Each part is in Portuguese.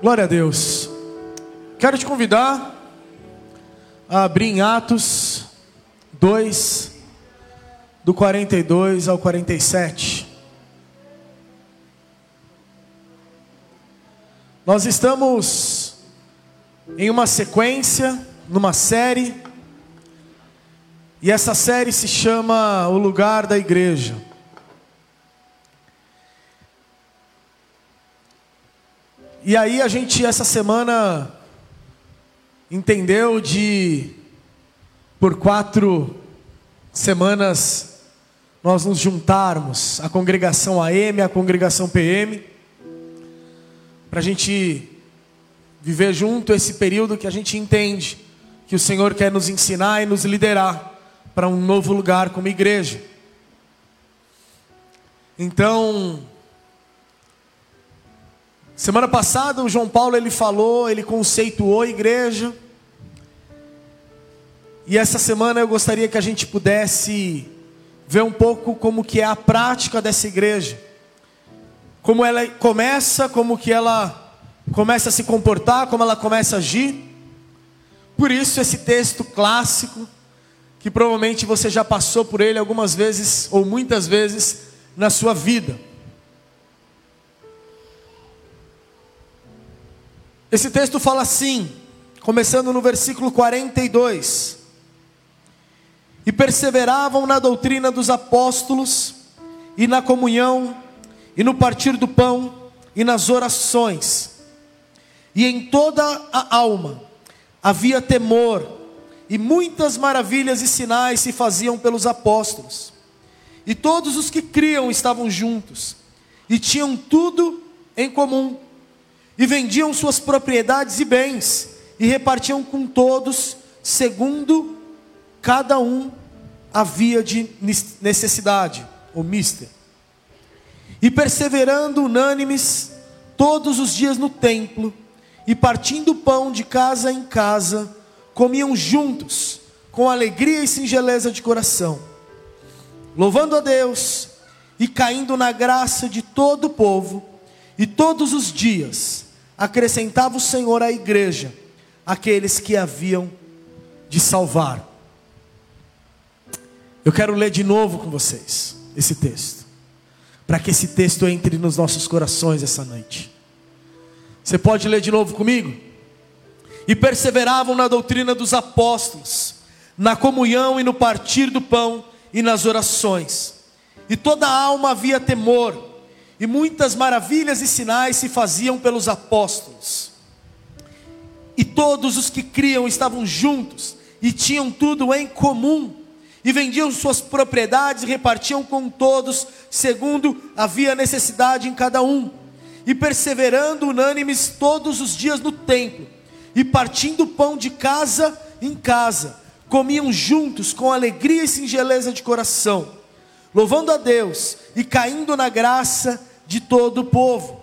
Glória a Deus. Quero te convidar a abrir em Atos 2, do 42 ao 47. Nós estamos em uma sequência, numa série, e essa série se chama O Lugar da Igreja. E aí a gente essa semana entendeu de por quatro semanas nós nos juntarmos a congregação AM, a congregação PM, para a gente viver junto esse período que a gente entende que o Senhor quer nos ensinar e nos liderar para um novo lugar como igreja. Então, Semana passada o João Paulo ele falou, ele conceituou a igreja. E essa semana eu gostaria que a gente pudesse ver um pouco como que é a prática dessa igreja. Como ela começa, como que ela começa a se comportar, como ela começa a agir. Por isso esse texto clássico, que provavelmente você já passou por ele algumas vezes ou muitas vezes na sua vida. Esse texto fala assim, começando no versículo 42. E perseveravam na doutrina dos apóstolos, e na comunhão, e no partir do pão, e nas orações. E em toda a alma havia temor, e muitas maravilhas e sinais se faziam pelos apóstolos. E todos os que criam estavam juntos, e tinham tudo em comum e vendiam suas propriedades e bens, e repartiam com todos, segundo cada um havia de necessidade, ou mister. E perseverando unânimes todos os dias no templo, e partindo pão de casa em casa, comiam juntos, com alegria e singeleza de coração, louvando a Deus e caindo na graça de todo o povo, e todos os dias acrescentava o Senhor à igreja aqueles que haviam de salvar. Eu quero ler de novo com vocês esse texto, para que esse texto entre nos nossos corações essa noite. Você pode ler de novo comigo? E perseveravam na doutrina dos apóstolos, na comunhão e no partir do pão e nas orações. E toda alma havia temor e muitas maravilhas e sinais se faziam pelos apóstolos. E todos os que criam estavam juntos e tinham tudo em comum, e vendiam suas propriedades e repartiam com todos, segundo havia necessidade em cada um, e perseverando unânimes todos os dias no templo, e partindo pão de casa em casa, comiam juntos com alegria e singeleza de coração, louvando a Deus e caindo na graça de todo o povo.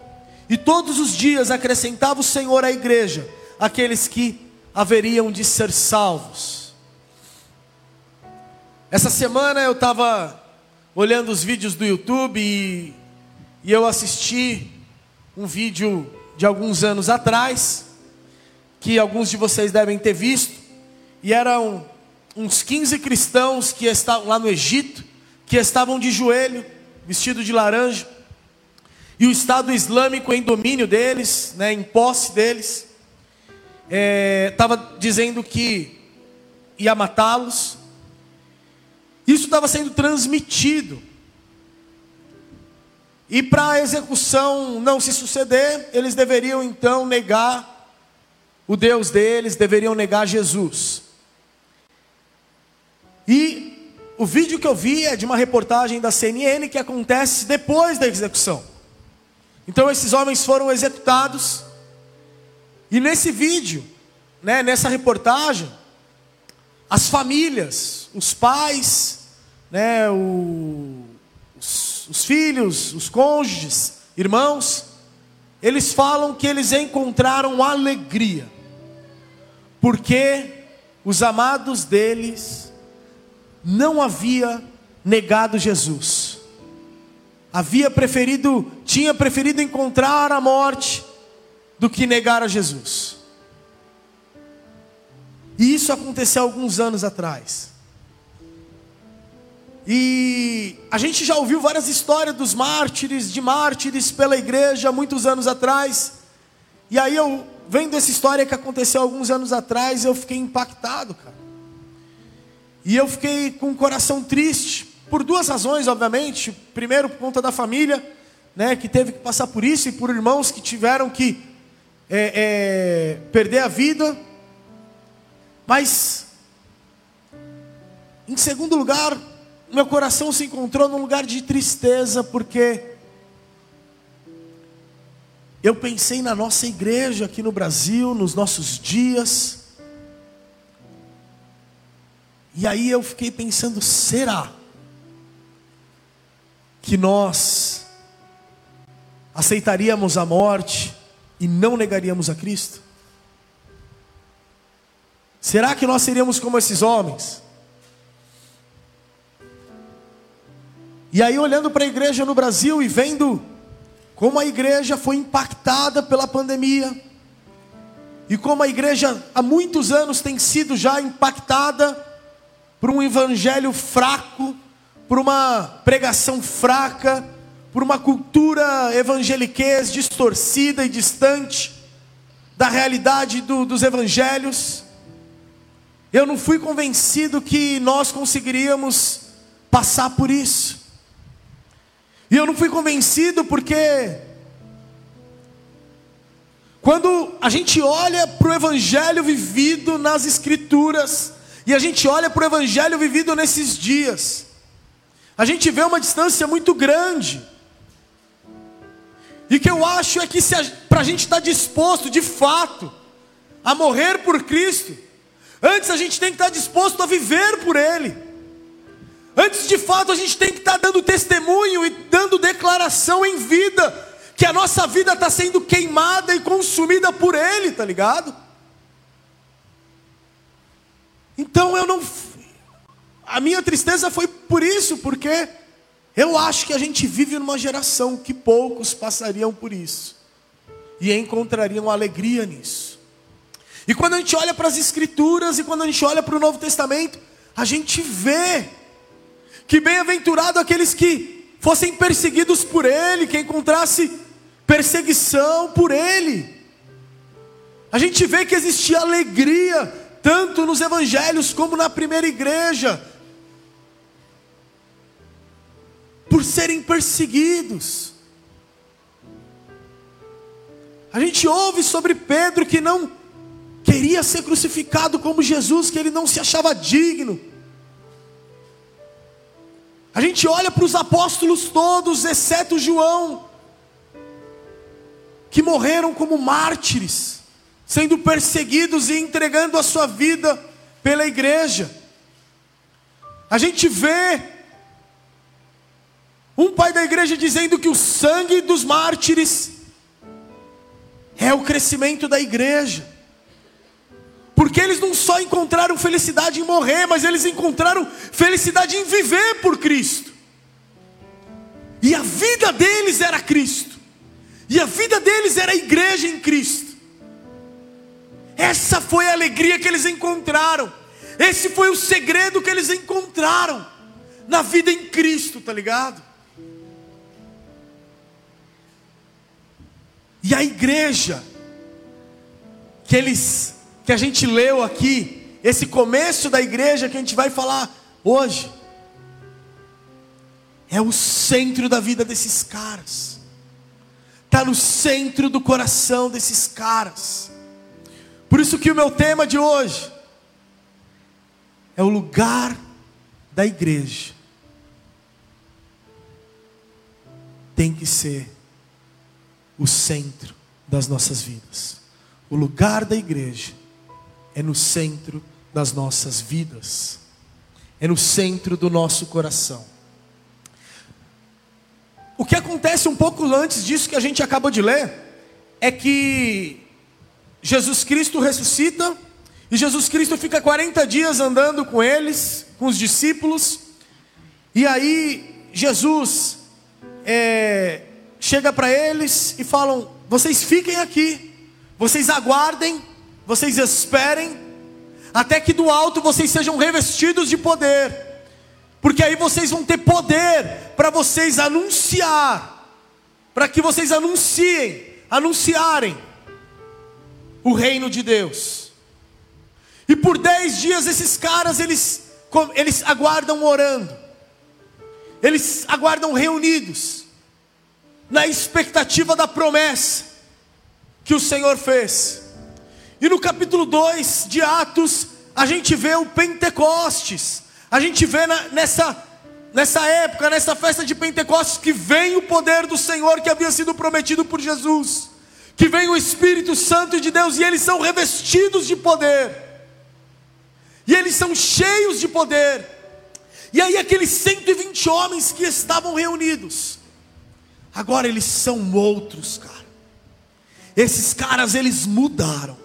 E todos os dias acrescentava o Senhor à igreja aqueles que haveriam de ser salvos. Essa semana eu estava olhando os vídeos do YouTube e, e eu assisti um vídeo de alguns anos atrás, que alguns de vocês devem ter visto, e eram uns 15 cristãos que estavam lá no Egito, que estavam de joelho, vestido de laranja, e o Estado Islâmico em domínio deles, né, em posse deles, estava é, dizendo que ia matá-los. Isso estava sendo transmitido. E para a execução não se suceder, eles deveriam então negar o Deus deles, deveriam negar Jesus. E o vídeo que eu vi é de uma reportagem da CNN que acontece depois da execução. Então esses homens foram executados. E nesse vídeo, né, nessa reportagem, as famílias, os pais, né, o, os, os filhos, os cônjuges, irmãos, eles falam que eles encontraram alegria, porque os amados deles não havia negado Jesus havia preferido, tinha preferido encontrar a morte do que negar a Jesus. E isso aconteceu alguns anos atrás. E a gente já ouviu várias histórias dos mártires, de mártires pela igreja muitos anos atrás. E aí eu vendo essa história que aconteceu alguns anos atrás, eu fiquei impactado, cara. E eu fiquei com o coração triste, por duas razões, obviamente. Primeiro, por conta da família, né, que teve que passar por isso, e por irmãos que tiveram que é, é, perder a vida. Mas, em segundo lugar, meu coração se encontrou num lugar de tristeza, porque eu pensei na nossa igreja aqui no Brasil, nos nossos dias. E aí eu fiquei pensando: será que nós aceitaríamos a morte e não negaríamos a Cristo? Será que nós seríamos como esses homens? E aí, olhando para a igreja no Brasil e vendo como a igreja foi impactada pela pandemia, e como a igreja há muitos anos tem sido já impactada por um evangelho fraco, por uma pregação fraca, por uma cultura evangeliquez distorcida e distante da realidade do, dos evangelhos. Eu não fui convencido que nós conseguiríamos passar por isso. E eu não fui convencido porque quando a gente olha para o evangelho vivido nas escrituras e a gente olha para o evangelho vivido nesses dias, a gente vê uma distância muito grande. E que eu acho é que para a gente estar tá disposto de fato a morrer por Cristo, antes a gente tem que estar tá disposto a viver por Ele. Antes de fato, a gente tem que estar dando testemunho e dando declaração em vida, que a nossa vida está sendo queimada e consumida por Ele, tá ligado? Então eu não. A minha tristeza foi por isso, porque eu acho que a gente vive numa geração que poucos passariam por isso e encontrariam alegria nisso. E quando a gente olha para as Escrituras e quando a gente olha para o Novo Testamento, a gente vê que bem-aventurado aqueles que fossem perseguidos por ele, que encontrasse perseguição por ele. A gente vê que existia alegria, tanto nos evangelhos como na primeira igreja, por serem perseguidos. A gente ouve sobre Pedro que não queria ser crucificado como Jesus, que ele não se achava digno. A gente olha para os apóstolos todos, exceto João, que morreram como mártires, sendo perseguidos e entregando a sua vida pela igreja. A gente vê um pai da igreja dizendo que o sangue dos mártires é o crescimento da igreja. Porque eles não só encontraram felicidade em morrer, mas eles encontraram felicidade em viver por Cristo. E a vida deles era Cristo. E a vida deles era a igreja em Cristo. Essa foi a alegria que eles encontraram. Esse foi o segredo que eles encontraram na vida em Cristo, tá ligado? E a igreja que eles que a gente leu aqui, esse começo da igreja que a gente vai falar hoje, é o centro da vida desses caras, está no centro do coração desses caras. Por isso que o meu tema de hoje é o lugar da igreja. Tem que ser o centro das nossas vidas. O lugar da igreja é no centro das nossas vidas, é no centro do nosso coração. O que acontece um pouco antes disso que a gente acabou de ler é que Jesus Cristo ressuscita e Jesus Cristo fica 40 dias andando com eles, com os discípulos, e aí Jesus é, chega para eles e falam: vocês fiquem aqui, vocês aguardem, vocês esperem, até que do alto vocês sejam revestidos de poder, porque aí vocês vão ter poder para vocês anunciar, para que vocês anunciem, anunciarem o reino de Deus. E por dez dias esses caras eles, eles aguardam orando, eles aguardam reunidos, na expectativa da promessa que o Senhor fez. E no capítulo 2 de Atos, a gente vê o Pentecostes, a gente vê na, nessa, nessa época, nessa festa de Pentecostes, que vem o poder do Senhor que havia sido prometido por Jesus que vem o Espírito Santo de Deus e eles são revestidos de poder. E eles são cheios de poder. E aí aqueles 120 homens que estavam reunidos, agora eles são outros, cara. Esses caras eles mudaram.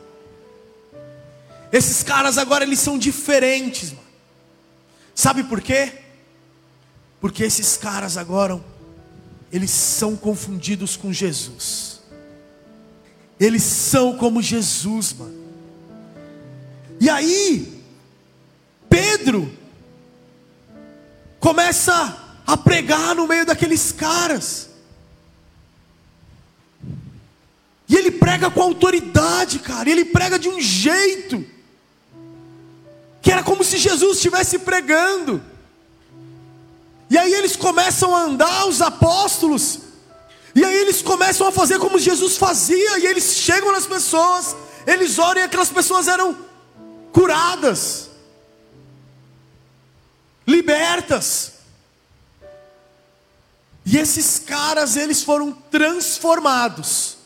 Esses caras agora eles são diferentes, mano. Sabe por quê? Porque esses caras agora eles são confundidos com Jesus. Eles são como Jesus, mano. E aí, Pedro começa a pregar no meio daqueles caras. E ele prega com autoridade, cara. Ele prega de um jeito que era como se Jesus estivesse pregando. E aí eles começam a andar, os apóstolos, e aí eles começam a fazer como Jesus fazia, e eles chegam nas pessoas, eles oram e aquelas pessoas eram curadas, libertas. E esses caras, eles foram transformados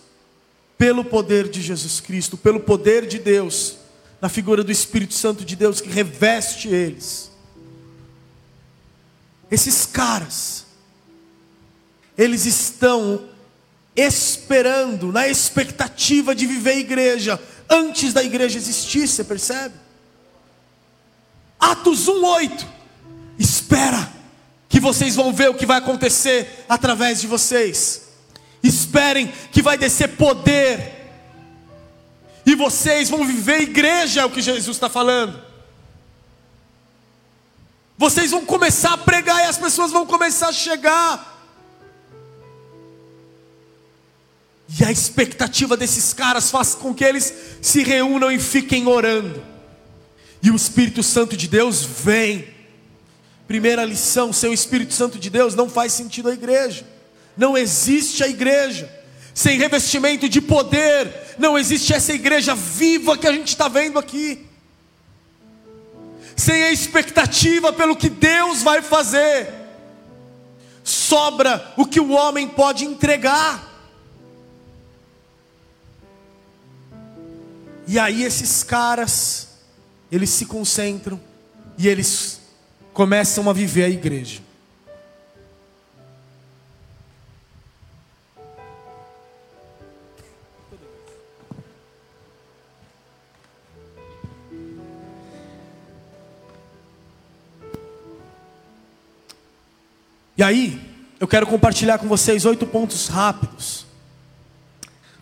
pelo poder de Jesus Cristo, pelo poder de Deus, na figura do Espírito Santo de Deus que reveste eles. Esses caras, eles estão esperando, na expectativa de viver a igreja, antes da igreja existir, você percebe? Atos 1:8. Espera que vocês vão ver o que vai acontecer através de vocês. Esperem que vai descer poder. E vocês vão viver igreja, é o que Jesus está falando. Vocês vão começar a pregar e as pessoas vão começar a chegar. E a expectativa desses caras faz com que eles se reúnam e fiquem orando. E o Espírito Santo de Deus vem. Primeira lição: sem o Espírito Santo de Deus não faz sentido a igreja. Não existe a igreja. Sem revestimento de poder, não existe essa igreja viva que a gente está vendo aqui. Sem a expectativa pelo que Deus vai fazer, sobra o que o homem pode entregar. E aí esses caras, eles se concentram e eles começam a viver a igreja. E aí, eu quero compartilhar com vocês oito pontos rápidos.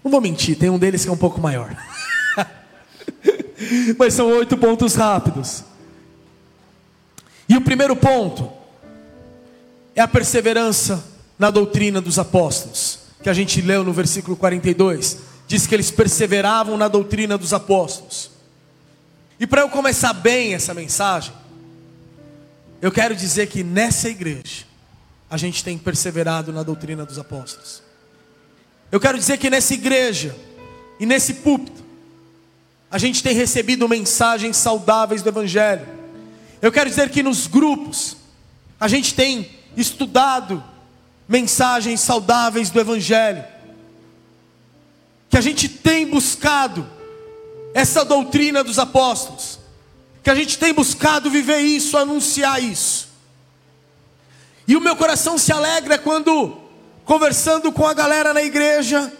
Não vou mentir, tem um deles que é um pouco maior. Mas são oito pontos rápidos. E o primeiro ponto é a perseverança na doutrina dos apóstolos, que a gente leu no versículo 42. Diz que eles perseveravam na doutrina dos apóstolos. E para eu começar bem essa mensagem, eu quero dizer que nessa igreja, a gente tem perseverado na doutrina dos apóstolos. Eu quero dizer que nessa igreja e nesse púlpito, a gente tem recebido mensagens saudáveis do Evangelho. Eu quero dizer que nos grupos, a gente tem estudado mensagens saudáveis do Evangelho. Que a gente tem buscado essa doutrina dos apóstolos. Que a gente tem buscado viver isso, anunciar isso. E o meu coração se alegra quando, conversando com a galera na igreja,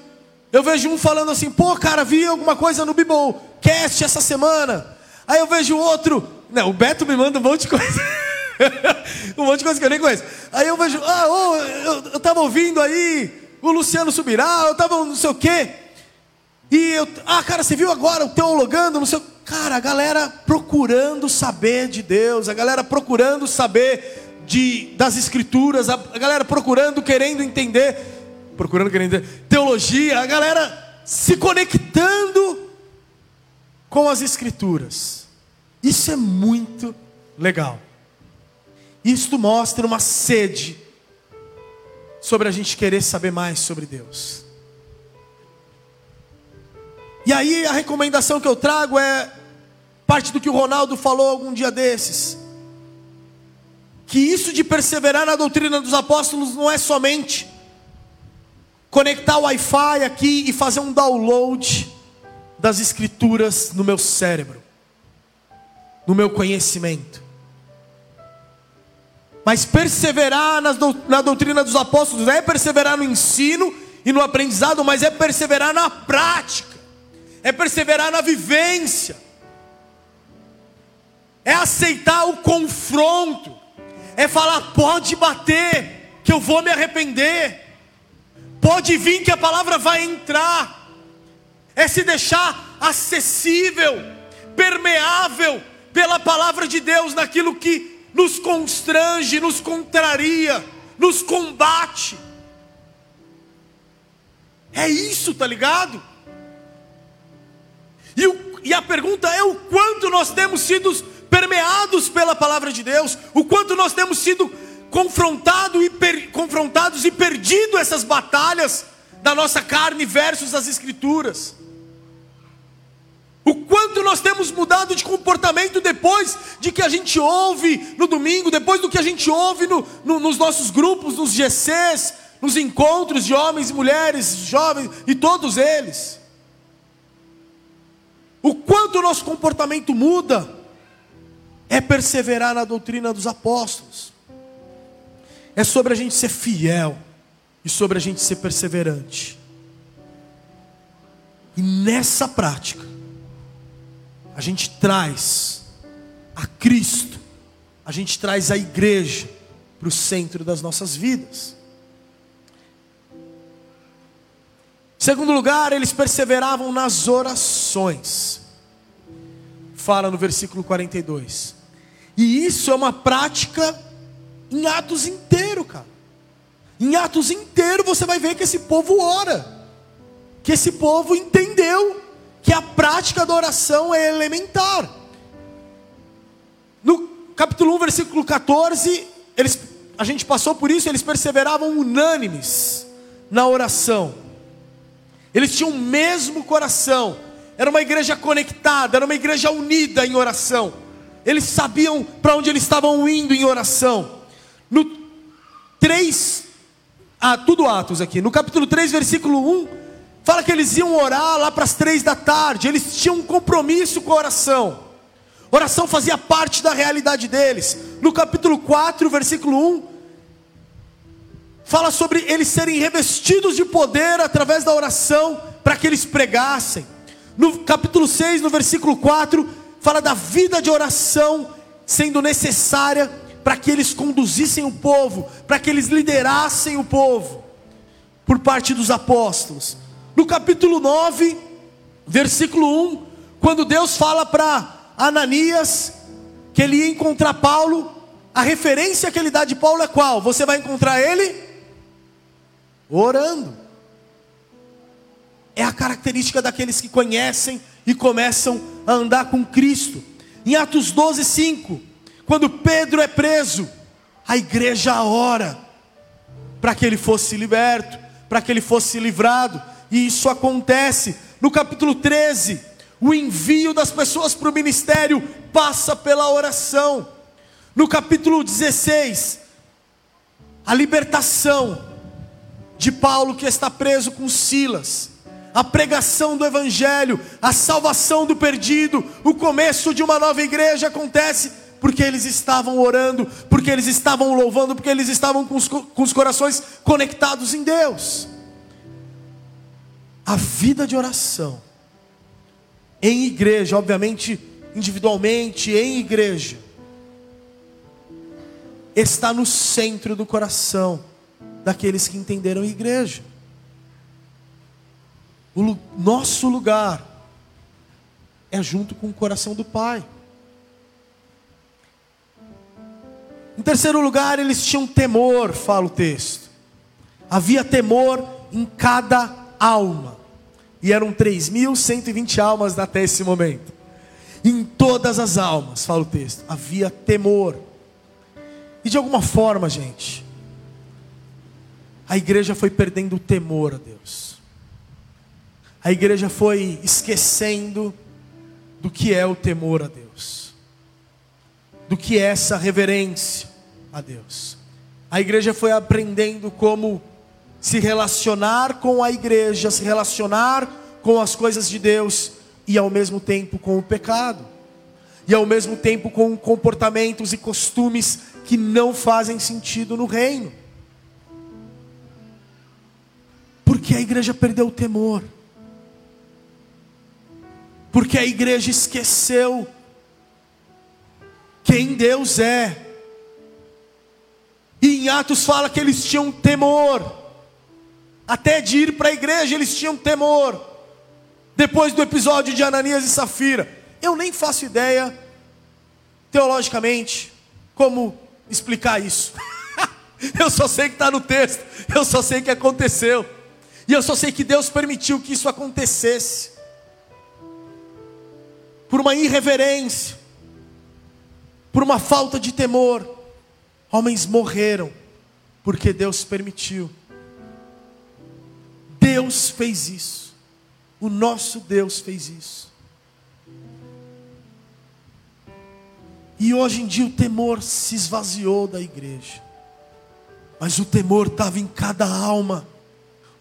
eu vejo um falando assim: pô, cara, vi alguma coisa no Bible cast essa semana. Aí eu vejo outro. Não, o Beto me manda um monte de coisa. um monte de coisa que eu nem conheço. Aí eu vejo, ah, oh, eu, eu tava ouvindo aí o Luciano Subirá, eu tava não sei o quê. E eu, ah, cara, você viu agora o teologando, não sei. Cara, a galera procurando saber de Deus, a galera procurando saber de, das escrituras, a, a galera procurando, querendo entender, procurando querendo entender, teologia, a galera se conectando com as escrituras. Isso é muito legal. Isto mostra uma sede sobre a gente querer saber mais sobre Deus. E aí a recomendação que eu trago é parte do que o Ronaldo falou algum dia desses. Que isso de perseverar na doutrina dos apóstolos não é somente conectar o Wi-Fi aqui e fazer um download das escrituras no meu cérebro, no meu conhecimento. Mas perseverar na doutrina dos apóstolos é perseverar no ensino e no aprendizado, mas é perseverar na prática é perseverar na vivência, é aceitar o confronto, é falar: pode bater, que eu vou me arrepender, pode vir que a palavra vai entrar, é se deixar acessível, permeável pela palavra de Deus naquilo que nos constrange, nos contraria, nos combate. É isso, tá ligado? E, o, e a pergunta é o quanto nós temos sido permeados pela palavra de Deus, o quanto nós temos sido confrontado e per, confrontados e perdido essas batalhas da nossa carne versus as escrituras. O quanto nós temos mudado de comportamento depois de que a gente ouve no domingo, depois do que a gente ouve no, no, nos nossos grupos, nos GCs, nos encontros de homens e mulheres, jovens e todos eles. O quanto o nosso comportamento muda é perseverar na doutrina dos apóstolos. É sobre a gente ser fiel e sobre a gente ser perseverante. E nessa prática, a gente traz a Cristo, a gente traz a igreja para o centro das nossas vidas. Segundo lugar, eles perseveravam nas orações. Fala no versículo 42. E isso é uma prática em Atos inteiro, cara. Em Atos inteiro você vai ver que esse povo ora. Que esse povo entendeu que a prática da oração é elementar. No capítulo 1, versículo 14, eles, a gente passou por isso, eles perseveravam unânimes na oração. Eles tinham o mesmo coração. Era uma igreja conectada, era uma igreja unida em oração. Eles sabiam para onde eles estavam indo em oração. No 3, ah, tudo Atos aqui. No capítulo 3, versículo 1, fala que eles iam orar lá para as três da tarde. Eles tinham um compromisso com a oração. Oração fazia parte da realidade deles. No capítulo 4, versículo 1, fala sobre eles serem revestidos de poder através da oração para que eles pregassem. No capítulo 6, no versículo 4, fala da vida de oração sendo necessária para que eles conduzissem o povo, para que eles liderassem o povo, por parte dos apóstolos. No capítulo 9, versículo 1, quando Deus fala para Ananias que ele ia encontrar Paulo, a referência que ele dá de Paulo é qual? Você vai encontrar ele orando. É a característica daqueles que conhecem e começam a andar com Cristo. Em Atos 12, 5, quando Pedro é preso, a igreja ora para que ele fosse liberto, para que ele fosse livrado, e isso acontece. No capítulo 13, o envio das pessoas para o ministério passa pela oração. No capítulo 16, a libertação de Paulo que está preso com Silas, a pregação do Evangelho, a salvação do perdido, o começo de uma nova igreja acontece porque eles estavam orando, porque eles estavam louvando, porque eles estavam com os, com os corações conectados em Deus. A vida de oração, em igreja, obviamente, individualmente, em igreja, está no centro do coração daqueles que entenderam a igreja. O nosso lugar é junto com o coração do Pai. Em terceiro lugar, eles tinham temor, fala o texto. Havia temor em cada alma. E eram 3.120 almas até esse momento. Em todas as almas, fala o texto, havia temor. E de alguma forma, gente, a igreja foi perdendo o temor a Deus. A igreja foi esquecendo do que é o temor a Deus, do que é essa reverência a Deus. A igreja foi aprendendo como se relacionar com a igreja, se relacionar com as coisas de Deus e ao mesmo tempo com o pecado, e ao mesmo tempo com comportamentos e costumes que não fazem sentido no reino. Porque a igreja perdeu o temor. Porque a igreja esqueceu quem Deus é. E em Atos fala que eles tinham temor. Até de ir para a igreja eles tinham temor. Depois do episódio de Ananias e Safira. Eu nem faço ideia, teologicamente, como explicar isso. eu só sei que está no texto. Eu só sei que aconteceu. E eu só sei que Deus permitiu que isso acontecesse por uma irreverência, por uma falta de temor, homens morreram, porque Deus permitiu. Deus fez isso, o nosso Deus fez isso. E hoje em dia o temor se esvaziou da igreja, mas o temor estava em cada alma,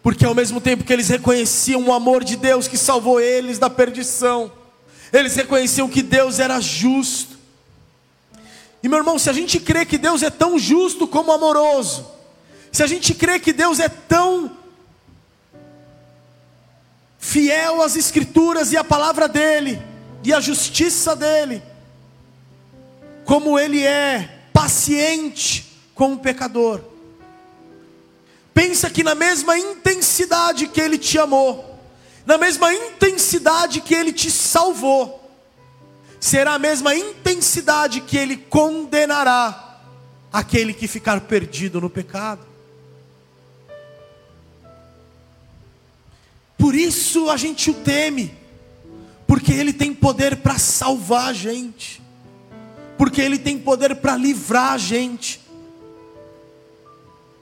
porque ao mesmo tempo que eles reconheciam o amor de Deus que salvou eles da perdição, eles reconheciam que Deus era justo. E meu irmão, se a gente crê que Deus é tão justo como amoroso, se a gente crê que Deus é tão fiel às Escrituras e à palavra dEle, e à justiça dEle, como Ele é paciente com o pecador. Pensa que na mesma intensidade que Ele te amou, na mesma intensidade que ele te salvou, será a mesma intensidade que ele condenará aquele que ficar perdido no pecado. Por isso a gente o teme, porque ele tem poder para salvar a gente, porque ele tem poder para livrar a gente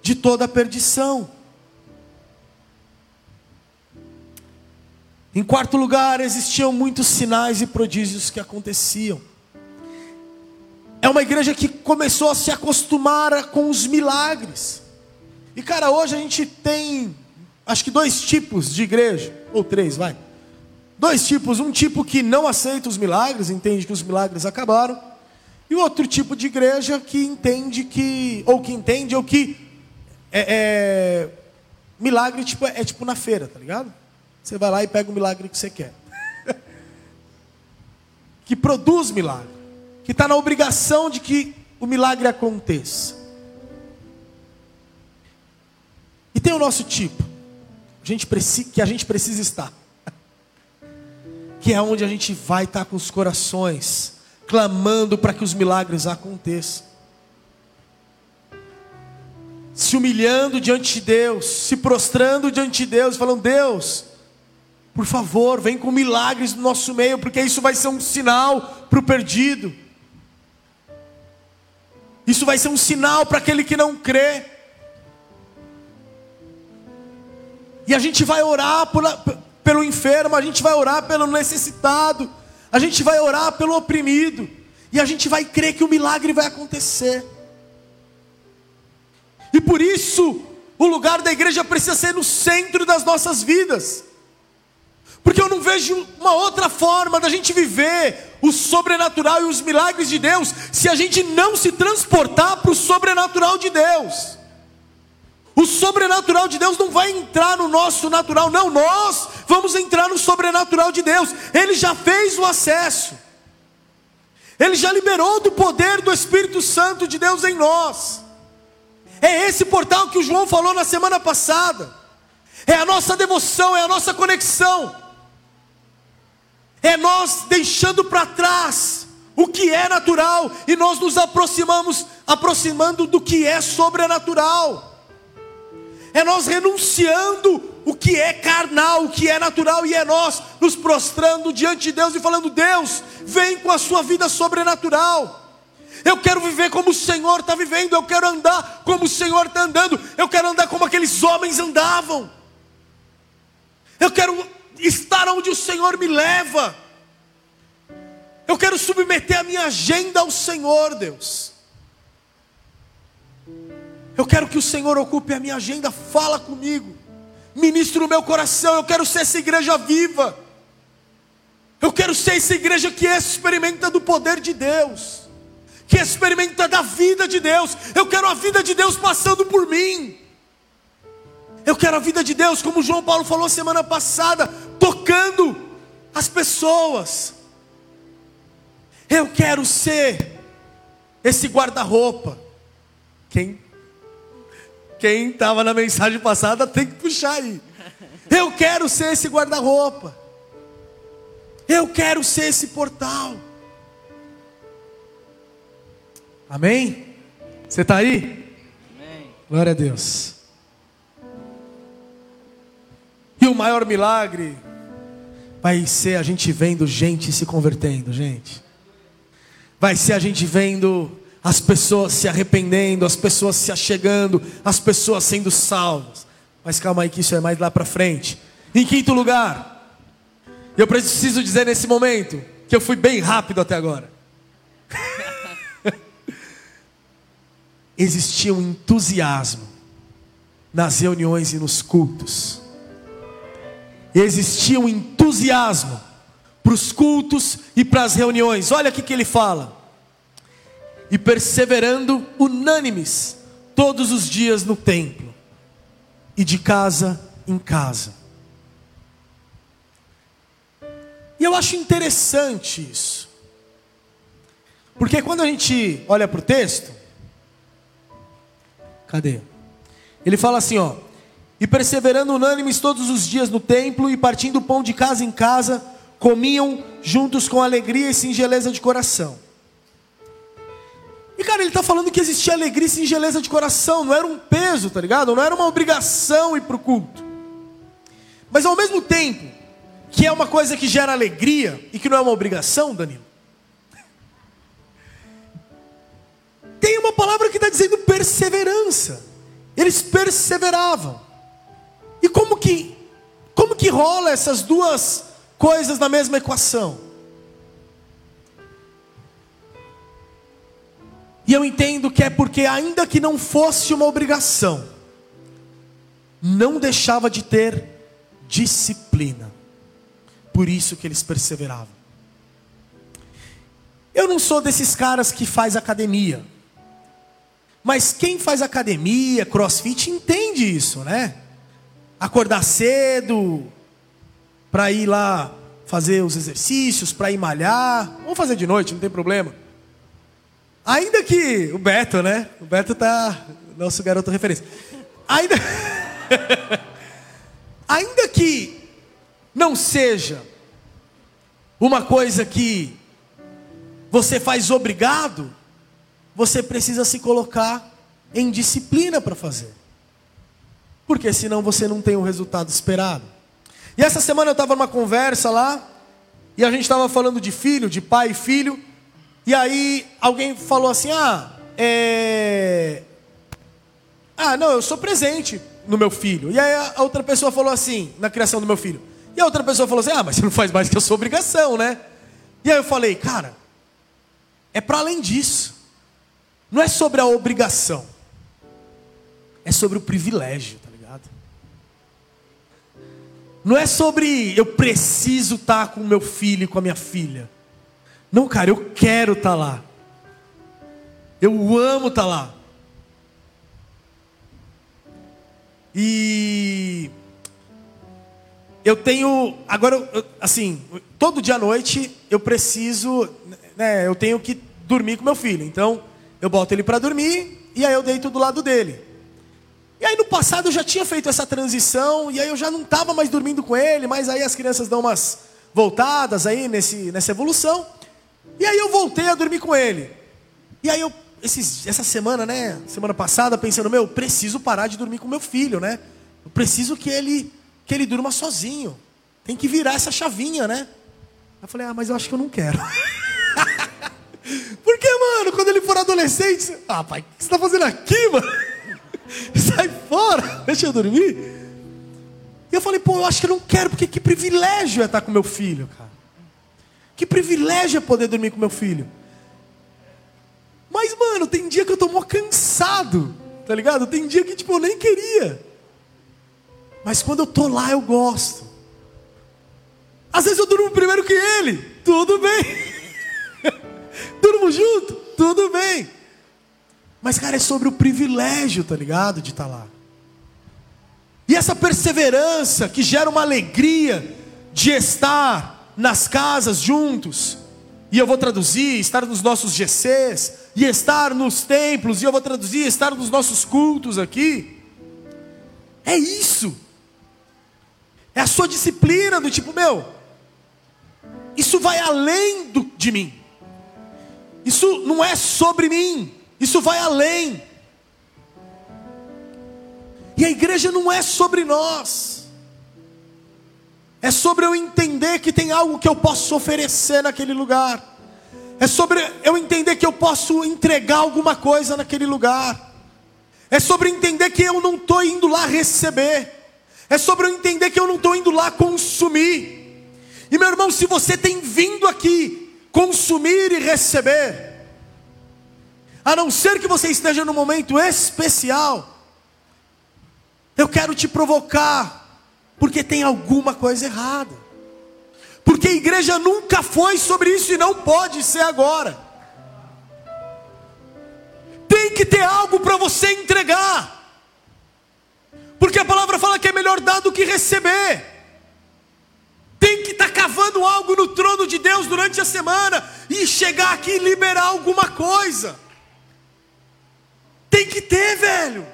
de toda a perdição. Em quarto lugar, existiam muitos sinais e prodígios que aconteciam. É uma igreja que começou a se acostumar com os milagres. E cara, hoje a gente tem, acho que dois tipos de igreja, ou três, vai. Dois tipos, um tipo que não aceita os milagres, entende que os milagres acabaram, e outro tipo de igreja que entende que, ou que entende, ou que é, é milagre tipo, é tipo na feira, tá ligado? Você vai lá e pega o milagre que você quer. que produz milagre. Que está na obrigação de que o milagre aconteça. E tem o nosso tipo. Gente que a gente precisa estar. que é onde a gente vai estar com os corações clamando para que os milagres aconteçam. Se humilhando diante de Deus, se prostrando diante de Deus, falando: Deus, por favor, vem com milagres no nosso meio, porque isso vai ser um sinal para o perdido. Isso vai ser um sinal para aquele que não crê. E a gente vai orar pelo enfermo, a gente vai orar pelo necessitado, a gente vai orar pelo oprimido, e a gente vai crer que o milagre vai acontecer. E por isso, o lugar da igreja precisa ser no centro das nossas vidas. Porque eu não vejo uma outra forma da gente viver o sobrenatural e os milagres de Deus se a gente não se transportar para o sobrenatural de Deus. O sobrenatural de Deus não vai entrar no nosso natural, não, nós vamos entrar no sobrenatural de Deus. Ele já fez o acesso. Ele já liberou do poder do Espírito Santo de Deus em nós. É esse portal que o João falou na semana passada. é a nossa devoção, é a nossa conexão, é nós deixando para trás o que é natural e nós nos aproximamos, aproximando do que é sobrenatural. É nós renunciando o que é carnal, o que é natural, e é nós nos prostrando diante de Deus e falando: Deus, vem com a sua vida sobrenatural. Eu quero viver como o Senhor está vivendo, eu quero andar como o Senhor está andando, eu quero andar como aqueles homens andavam, eu quero estar onde o Senhor me leva, eu quero submeter a minha agenda ao Senhor, Deus. Eu quero que o Senhor ocupe a minha agenda, fala comigo, ministra o meu coração. Eu quero ser essa igreja viva. Eu quero ser essa igreja que experimenta do poder de Deus, que experimenta da vida de Deus. Eu quero a vida de Deus passando por mim. Eu quero a vida de Deus, como João Paulo falou semana passada, tocando as pessoas. Eu quero ser esse guarda-roupa. Quem quem estava na mensagem passada tem que puxar aí. Eu quero ser esse guarda-roupa. Eu quero ser esse portal. Amém? Você está aí? Amém. Glória a Deus. E o maior milagre vai ser a gente vendo gente se convertendo, gente. Vai ser a gente vendo as pessoas se arrependendo, as pessoas se achegando, as pessoas sendo salvas. Mas calma aí que isso é mais lá para frente. Em quinto lugar, eu preciso dizer nesse momento que eu fui bem rápido até agora. Existia um entusiasmo nas reuniões e nos cultos. Existia um entusiasmo para os cultos e para as reuniões. Olha o que ele fala e perseverando unânimes todos os dias no templo e de casa em casa. E eu acho interessante isso. Porque quando a gente olha para o texto, cadê? Ele fala assim, ó: "E perseverando unânimes todos os dias no templo e partindo o pão de casa em casa, comiam juntos com alegria e singeleza de coração." E cara, ele está falando que existia alegria e singeleza de coração, não era um peso, tá ligado? Não era uma obrigação ir para o culto. Mas ao mesmo tempo, que é uma coisa que gera alegria e que não é uma obrigação, Danilo, tem uma palavra que está dizendo perseverança. Eles perseveravam. E como que, como que rola essas duas coisas na mesma equação? E eu entendo que é porque, ainda que não fosse uma obrigação, não deixava de ter disciplina. Por isso que eles perseveravam. Eu não sou desses caras que faz academia. Mas quem faz academia, crossfit, entende isso, né? Acordar cedo, para ir lá fazer os exercícios, para ir malhar. Vamos fazer de noite, não tem problema. Ainda que o Beto, né? O Beto tá nosso garoto referência. Ainda Ainda que não seja uma coisa que você faz obrigado, você precisa se colocar em disciplina para fazer. Porque senão você não tem o resultado esperado. E essa semana eu estava numa conversa lá, e a gente estava falando de filho, de pai e filho, e aí alguém falou assim: ah, é. Ah, não, eu sou presente no meu filho. E aí a outra pessoa falou assim, na criação do meu filho. E a outra pessoa falou assim: ah, mas você não faz mais que a sua obrigação, né? E aí eu falei, cara, é para além disso. Não é sobre a obrigação. É sobre o privilégio? Não é sobre eu preciso estar com meu filho e com a minha filha. Não, cara, eu quero estar lá. Eu amo estar lá. E eu tenho agora assim, todo dia à noite eu preciso, né, eu tenho que dormir com meu filho. Então, eu boto ele para dormir e aí eu deito do lado dele. E aí no passado eu já tinha feito essa transição, e aí eu já não estava mais dormindo com ele, mas aí as crianças dão umas voltadas aí nesse, nessa evolução. E aí eu voltei a dormir com ele. E aí eu, esses, essa semana, né, semana passada, pensando, meu, preciso parar de dormir com meu filho, né? Eu preciso que ele, que ele durma sozinho. Tem que virar essa chavinha, né? Eu falei, ah, mas eu acho que eu não quero. Porque, mano, quando ele for adolescente, ah, pai, o que você está fazendo aqui, mano? Sai fora, deixa eu dormir. E eu falei, pô, eu acho que eu não quero, porque que privilégio é estar com meu filho, cara. Que privilégio é poder dormir com meu filho. Mas, mano, tem dia que eu tô mó cansado, tá ligado? Tem dia que, tipo, eu nem queria. Mas quando eu tô lá, eu gosto. Às vezes eu durmo primeiro que ele, tudo bem. durmo junto, tudo bem. Mas, cara, é sobre o privilégio, tá ligado? De estar tá lá. E essa perseverança que gera uma alegria de estar nas casas juntos. E eu vou traduzir, estar nos nossos GCs, e estar nos templos, e eu vou traduzir, estar nos nossos cultos aqui. É isso. É a sua disciplina do tipo, meu, isso vai além do, de mim. Isso não é sobre mim. Isso vai além. E a igreja não é sobre nós. É sobre eu entender que tem algo que eu posso oferecer naquele lugar. É sobre eu entender que eu posso entregar alguma coisa naquele lugar. É sobre entender que eu não estou indo lá receber. É sobre eu entender que eu não estou indo lá consumir. E meu irmão, se você tem vindo aqui consumir e receber, a não ser que você esteja num momento especial, eu quero te provocar, porque tem alguma coisa errada. Porque a igreja nunca foi sobre isso e não pode ser agora. Tem que ter algo para você entregar. Porque a palavra fala que é melhor dar do que receber. Tem que estar tá cavando algo no trono de Deus durante a semana e chegar aqui e liberar alguma coisa. Tem que ter, velho.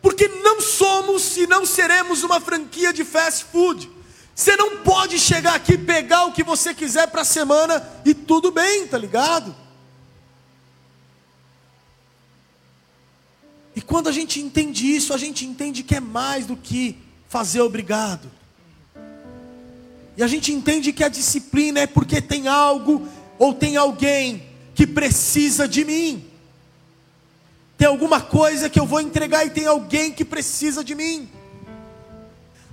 Porque não somos e não seremos uma franquia de fast food. Você não pode chegar aqui, pegar o que você quiser para a semana e tudo bem, tá ligado? E quando a gente entende isso, a gente entende que é mais do que fazer obrigado. E a gente entende que a disciplina é porque tem algo ou tem alguém que precisa de mim tem alguma coisa que eu vou entregar e tem alguém que precisa de mim.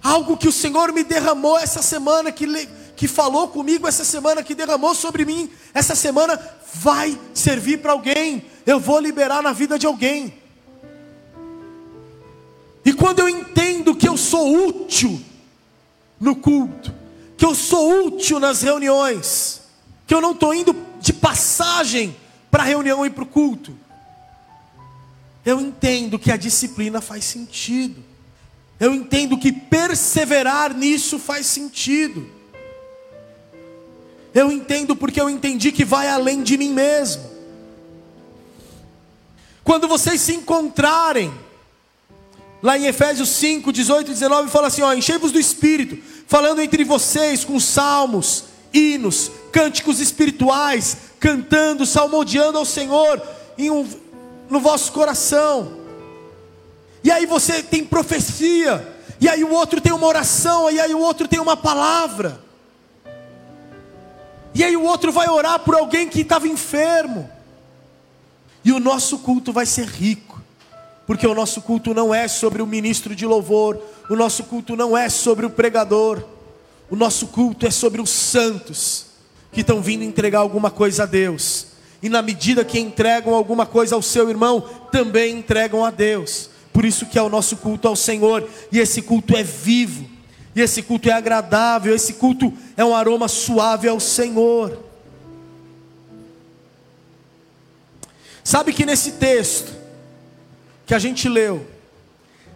Algo que o Senhor me derramou essa semana, que, que falou comigo essa semana, que derramou sobre mim essa semana, vai servir para alguém. Eu vou liberar na vida de alguém. E quando eu entendo que eu sou útil no culto, que eu sou útil nas reuniões, que eu não estou indo de passagem para a reunião e para o culto, eu entendo que a disciplina faz sentido. Eu entendo que perseverar nisso faz sentido. Eu entendo porque eu entendi que vai além de mim mesmo. Quando vocês se encontrarem, lá em Efésios 5, 18 e 19, fala assim: enchei-vos do Espírito, falando entre vocês com salmos, hinos, cânticos espirituais, cantando, salmodiando ao Senhor, em um, no vosso coração. E aí você tem profecia, e aí o outro tem uma oração, e aí o outro tem uma palavra. E aí o outro vai orar por alguém que estava enfermo. E o nosso culto vai ser rico. Porque o nosso culto não é sobre o ministro de louvor, o nosso culto não é sobre o pregador, o nosso culto é sobre os santos que estão vindo entregar alguma coisa a Deus e na medida que entregam alguma coisa ao seu irmão, também entregam a Deus. Por isso que é o nosso culto ao Senhor, e esse culto é vivo, e esse culto é agradável, esse culto é um aroma suave ao Senhor. Sabe que nesse texto que a gente leu,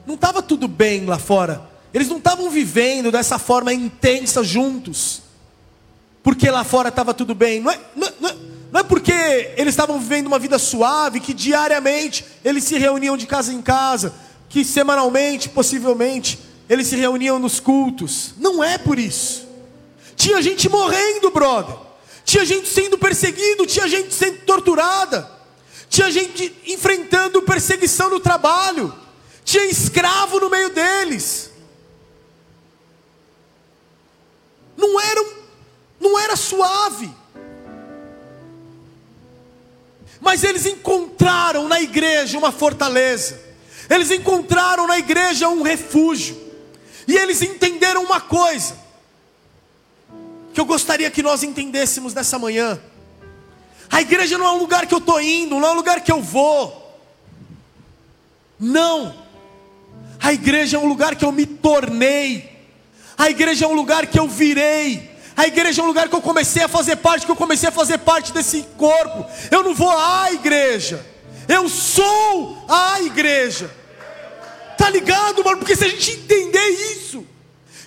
não estava tudo bem lá fora. Eles não estavam vivendo dessa forma intensa juntos, porque lá fora estava tudo bem. Não é, não, é, não, é, Não é porque eles estavam vivendo uma vida suave que diariamente eles se reuniam de casa em casa, que semanalmente, possivelmente, eles se reuniam nos cultos. Não é por isso. Tinha gente morrendo, brother. Tinha gente sendo perseguido, tinha gente sendo torturada. Tinha gente enfrentando perseguição no trabalho. Tinha escravo no meio deles. Não era, não era suave. Mas eles encontraram na igreja uma fortaleza. Eles encontraram na igreja um refúgio. E eles entenderam uma coisa que eu gostaria que nós entendêssemos nessa manhã. A igreja não é um lugar que eu estou indo, não é um lugar que eu vou. Não. A igreja é um lugar que eu me tornei. A igreja é um lugar que eu virei. A igreja é um lugar que eu comecei a fazer parte, que eu comecei a fazer parte desse corpo. Eu não vou à igreja. Eu sou a igreja. Tá ligado, mano? Porque se a gente entender isso,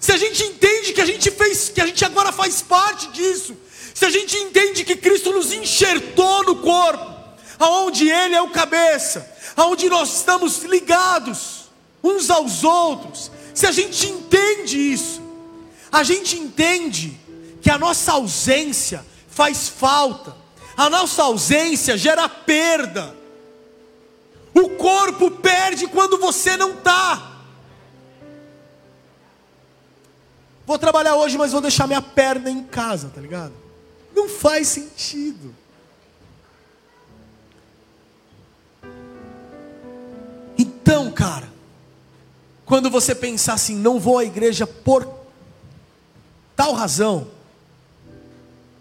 se a gente entende que a gente fez, que a gente agora faz parte disso, se a gente entende que Cristo nos enxertou no corpo, aonde ele é o cabeça, aonde nós estamos ligados uns aos outros, se a gente entende isso, a gente entende que a nossa ausência faz falta, a nossa ausência gera perda. O corpo perde quando você não está. Vou trabalhar hoje, mas vou deixar minha perna em casa, tá ligado? Não faz sentido. Então, cara, quando você pensar assim, não vou à igreja por tal razão,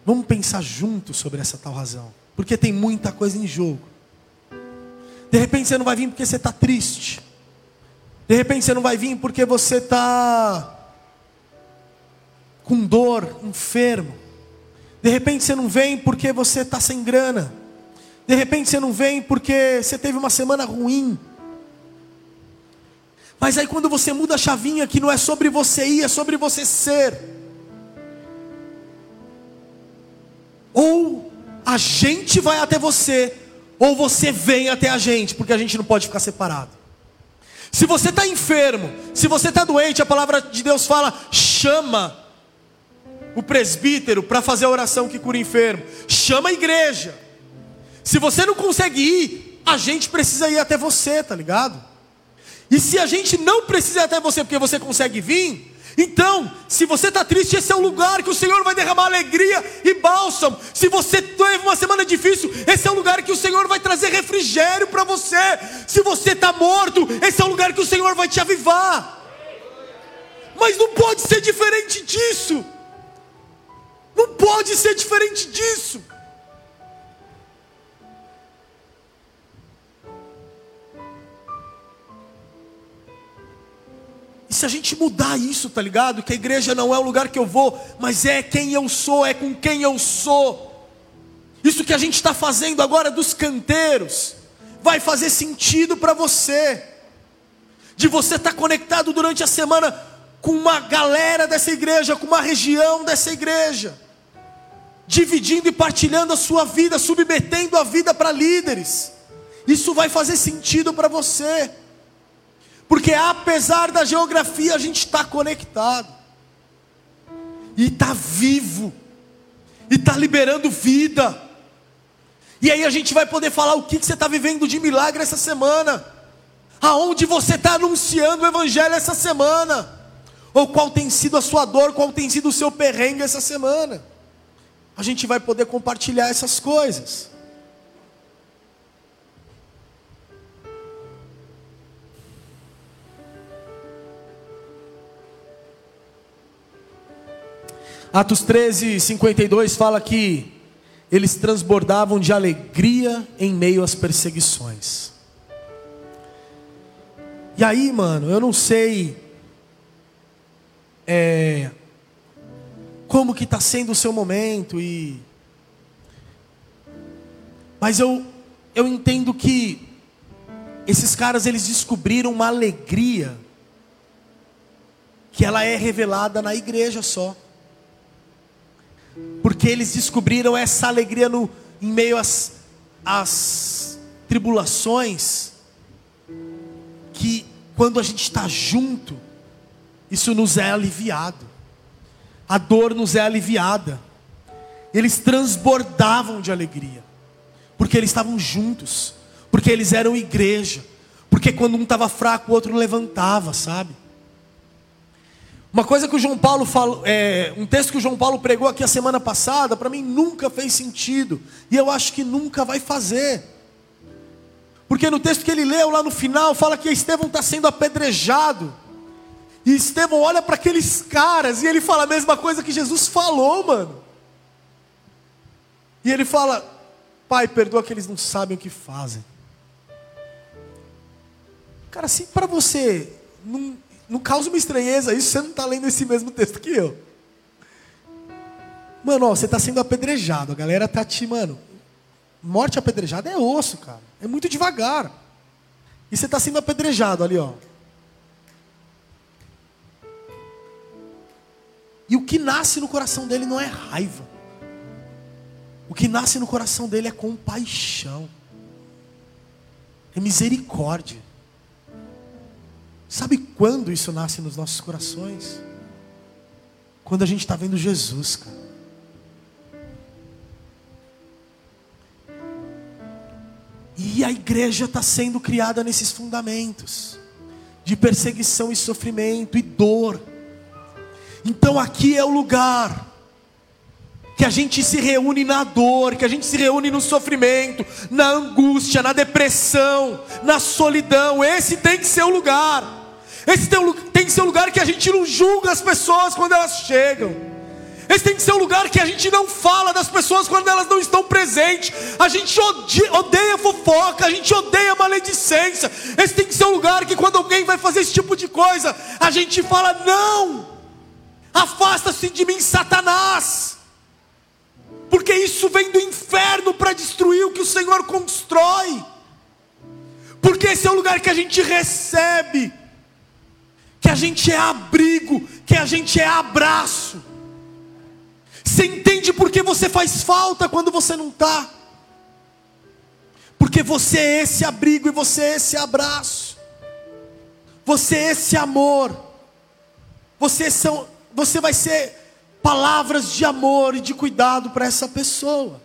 Vamos pensar juntos sobre essa tal razão. Porque tem muita coisa em jogo. De repente você não vai vir porque você está triste. De repente você não vai vir porque você está com dor, enfermo. De repente você não vem porque você está sem grana. De repente você não vem porque você teve uma semana ruim. Mas aí quando você muda a chavinha que não é sobre você ir, é sobre você ser. Ou a gente vai até você, ou você vem até a gente, porque a gente não pode ficar separado. Se você está enfermo, se você está doente, a palavra de Deus fala: chama o presbítero para fazer a oração que cura enfermo, chama a igreja. Se você não consegue ir, a gente precisa ir até você, tá ligado? E se a gente não precisa ir até você porque você consegue vir, então, se você está triste, esse é o lugar que o Senhor vai derramar alegria e bálsamo. Se você teve uma semana difícil, esse é o lugar que o Senhor vai trazer refrigério para você. Se você está morto, esse é o lugar que o Senhor vai te avivar. Mas não pode ser diferente disso. Não pode ser diferente disso. E se a gente mudar isso, tá ligado? Que a igreja não é o lugar que eu vou, mas é quem eu sou, é com quem eu sou. Isso que a gente está fazendo agora dos canteiros, vai fazer sentido para você. De você estar tá conectado durante a semana com uma galera dessa igreja, com uma região dessa igreja, dividindo e partilhando a sua vida, submetendo a vida para líderes. Isso vai fazer sentido para você. Porque apesar da geografia, a gente está conectado. E está vivo. E está liberando vida. E aí a gente vai poder falar o que, que você está vivendo de milagre essa semana. Aonde você está anunciando o Evangelho essa semana. Ou qual tem sido a sua dor, qual tem sido o seu perrengue essa semana. A gente vai poder compartilhar essas coisas. Atos 13, 52 fala que eles transbordavam de alegria em meio às perseguições. E aí, mano, eu não sei é, como que está sendo o seu momento e mas eu eu entendo que esses caras eles descobriram uma alegria que ela é revelada na igreja só porque eles descobriram essa alegria no, em meio às, às tribulações, que quando a gente está junto, isso nos é aliviado, a dor nos é aliviada, eles transbordavam de alegria, porque eles estavam juntos, porque eles eram igreja, porque quando um estava fraco, o outro levantava, sabe? Uma coisa que o João Paulo falou, é, um texto que o João Paulo pregou aqui a semana passada, para mim nunca fez sentido, e eu acho que nunca vai fazer. Porque no texto que ele leu lá no final, fala que Estevão está sendo apedrejado. E Estevão olha para aqueles caras e ele fala a mesma coisa que Jesus falou, mano. E ele fala: Pai, perdoa que eles não sabem o que fazem. Cara, assim, para você não, não causa uma estranheza isso, você não está lendo esse mesmo texto que eu. Mano, ó, você está sendo apedrejado, a galera tá te, mano. Morte apedrejada é osso, cara. É muito devagar. E você está sendo apedrejado ali, ó. E o que nasce no coração dele não é raiva. O que nasce no coração dele é compaixão. É misericórdia. Sabe quando isso nasce nos nossos corações? Quando a gente está vendo Jesus, cara. E a igreja está sendo criada nesses fundamentos de perseguição e sofrimento e dor. Então aqui é o lugar que a gente se reúne na dor, que a gente se reúne no sofrimento, na angústia, na depressão, na solidão. Esse tem que ser o lugar. Esse tem, que ser o lugar que a gente não julga as pessoas quando elas chegam. Esse tem que ser o lugar que a gente não fala das pessoas quando elas não estão presentes. A gente odeia, fofoca, a gente odeia maledicência. Esse tem que ser o lugar que quando alguém vai fazer esse tipo de coisa, a gente fala: não, afasta-se de mim, Satanás. Porque isso vem do inferno para destruir o que o Senhor constrói. Porque esse é o lugar que a gente recebe a gente é abrigo, que a gente é abraço. Você entende por que você faz falta quando você não está? Porque você é esse abrigo e você é esse abraço. Você é esse amor. Você, são, você vai ser palavras de amor e de cuidado para essa pessoa.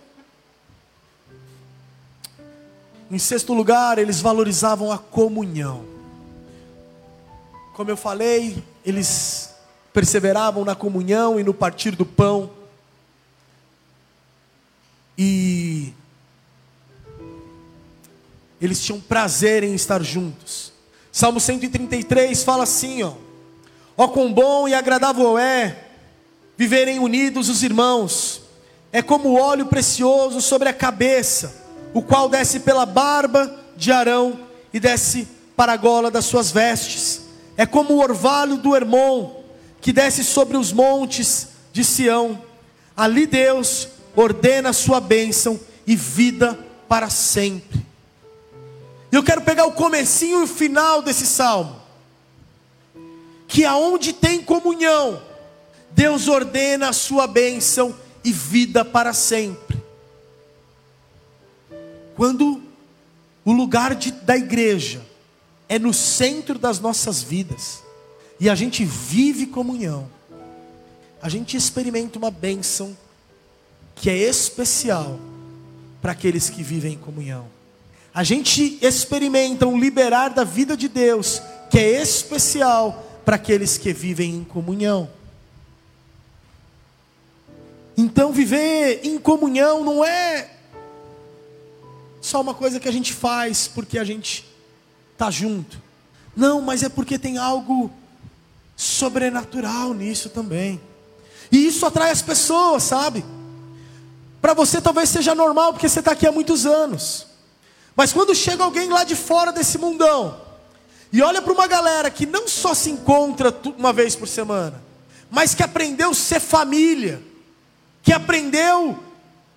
Em sexto lugar, eles valorizavam a comunhão. Como eu falei, eles perseveravam na comunhão e no partir do pão. E eles tinham prazer em estar juntos. Salmo 133 fala assim, ó: Ó quão bom e agradável é viverem unidos os irmãos. É como óleo precioso sobre a cabeça, o qual desce pela barba de Arão e desce para a gola das suas vestes é como o orvalho do Hermon, que desce sobre os montes de Sião. Ali Deus ordena a sua bênção e vida para sempre. Eu quero pegar o comecinho e o final desse salmo. Que aonde tem comunhão, Deus ordena a sua bênção e vida para sempre. Quando o lugar de, da igreja é no centro das nossas vidas, e a gente vive comunhão, a gente experimenta uma bênção que é especial para aqueles que vivem em comunhão. A gente experimenta um liberar da vida de Deus que é especial para aqueles que vivem em comunhão. Então, viver em comunhão não é só uma coisa que a gente faz porque a gente está junto. Não, mas é porque tem algo sobrenatural nisso também. E isso atrai as pessoas, sabe? Para você talvez seja normal, porque você está aqui há muitos anos. Mas quando chega alguém lá de fora desse mundão, e olha para uma galera que não só se encontra uma vez por semana, mas que aprendeu a ser família, que aprendeu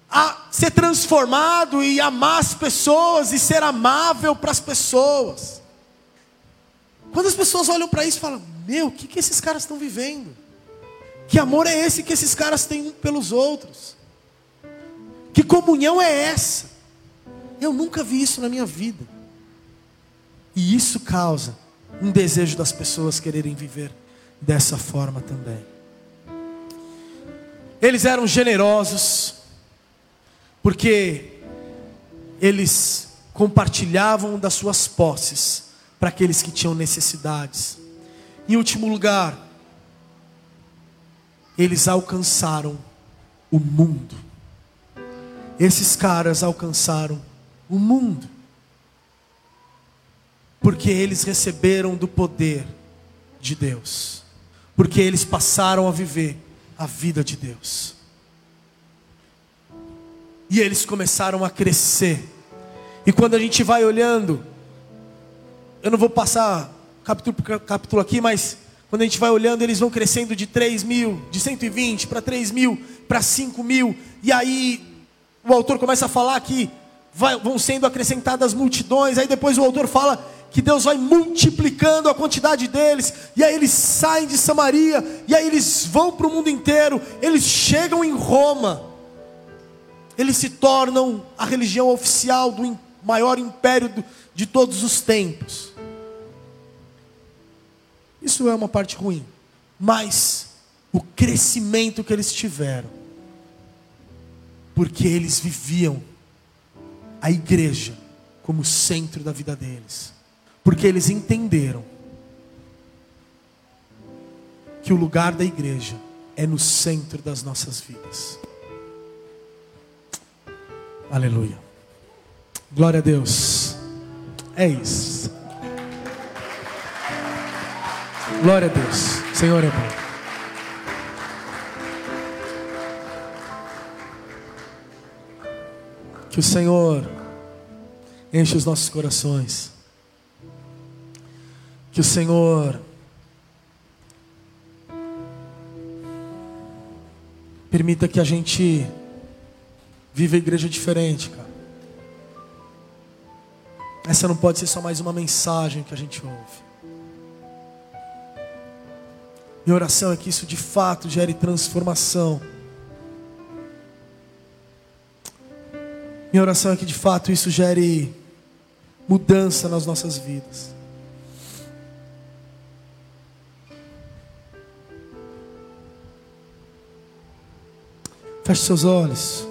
a ser transformado e amar as pessoas e ser amável para as pessoas. Quando as pessoas olham para isso falam: Meu, o que, que esses caras estão vivendo? Que amor é esse que esses caras têm um pelos outros? Que comunhão é essa? Eu nunca vi isso na minha vida. E isso causa um desejo das pessoas quererem viver dessa forma também. Eles eram generosos, porque eles compartilhavam das suas posses para aqueles que tinham necessidades. Em último lugar, eles alcançaram o mundo. Esses caras alcançaram o mundo. Porque eles receberam do poder de Deus. Porque eles passaram a viver a vida de Deus. E eles começaram a crescer. E quando a gente vai olhando, eu não vou passar capítulo por capítulo aqui, mas quando a gente vai olhando, eles vão crescendo de 3 mil, de 120 para 3 mil, para 5 mil, e aí o autor começa a falar que vai, vão sendo acrescentadas multidões, aí depois o autor fala que Deus vai multiplicando a quantidade deles, e aí eles saem de Samaria, e aí eles vão para o mundo inteiro, eles chegam em Roma, eles se tornam a religião oficial do maior império de todos os tempos. Isso é uma parte ruim, mas o crescimento que eles tiveram, porque eles viviam a igreja como centro da vida deles porque eles entenderam que o lugar da igreja é no centro das nossas vidas. Aleluia. Glória a Deus. É isso. Glória a Deus. Senhor é bom. Que o Senhor enche os nossos corações que o Senhor permita que a gente viva a igreja diferente, cara. Essa não pode ser só mais uma mensagem que a gente ouve. Minha oração é que isso de fato gere transformação. Minha oração é que de fato isso gere mudança nas nossas vidas. Feche seus olhos.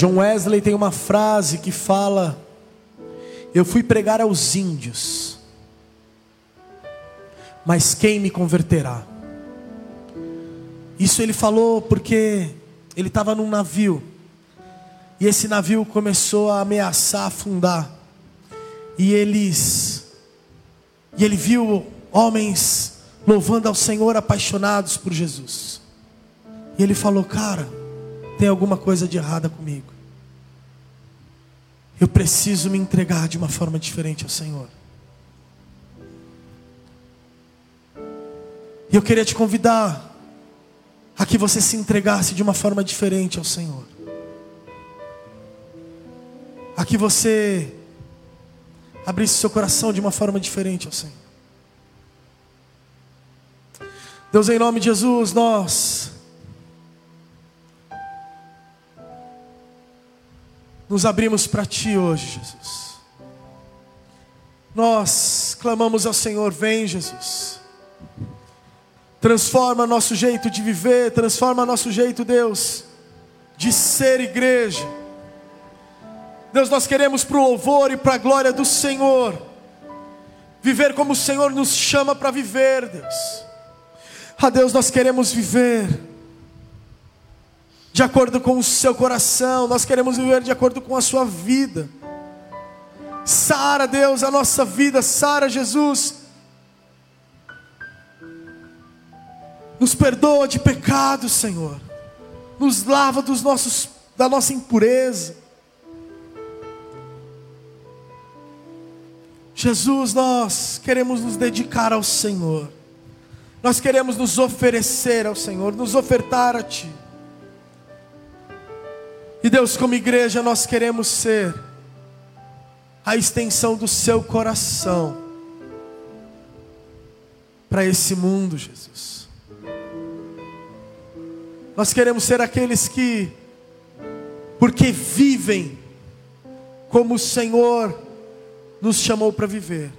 John Wesley tem uma frase que fala: Eu fui pregar aos índios, mas quem me converterá? Isso ele falou porque ele estava num navio e esse navio começou a ameaçar afundar. E eles e ele viu homens louvando ao Senhor apaixonados por Jesus. E ele falou: "Cara, tem alguma coisa de errada comigo. Eu preciso me entregar de uma forma diferente ao Senhor." E eu queria te convidar a que você se entregasse de uma forma diferente ao Senhor a que você abrisse seu coração de uma forma diferente ao Senhor. Deus, em nome de Jesus, nós nos abrimos para Ti hoje, Jesus. Nós clamamos ao Senhor, vem, Jesus. Transforma nosso jeito de viver, transforma nosso jeito, Deus, de ser igreja Deus, nós queremos para o louvor e para a glória do Senhor, viver como o Senhor nos chama para viver, Deus. Ah, Deus, nós queremos viver de acordo com o seu coração, nós queremos viver de acordo com a sua vida. Sara, Deus, a nossa vida, Sara, Jesus. Nos perdoa de pecados, Senhor. Nos lava dos nossos da nossa impureza. Jesus, nós queremos nos dedicar ao Senhor, nós queremos nos oferecer ao Senhor, nos ofertar a Ti. E Deus, como igreja, nós queremos ser a extensão do seu coração para esse mundo, Jesus. Nós queremos ser aqueles que, porque vivem como o Senhor nos chamou para viver,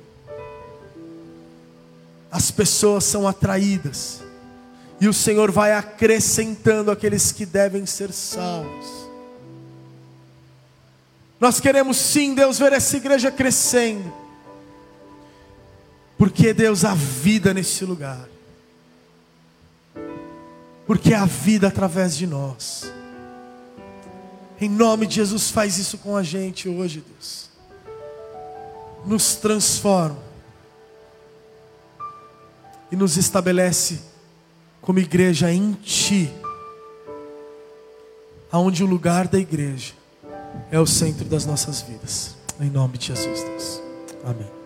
as pessoas são atraídas, e o Senhor vai acrescentando aqueles que devem ser salvos. Nós queremos sim, Deus, ver essa igreja crescendo. Porque, Deus, há vida nesse lugar. Porque há vida através de nós. Em nome de Jesus, faz isso com a gente hoje, Deus. Nos transforma. E nos estabelece como igreja em Ti. Aonde o lugar da igreja é o centro das nossas vidas. Em nome de Jesus, Deus. Amém.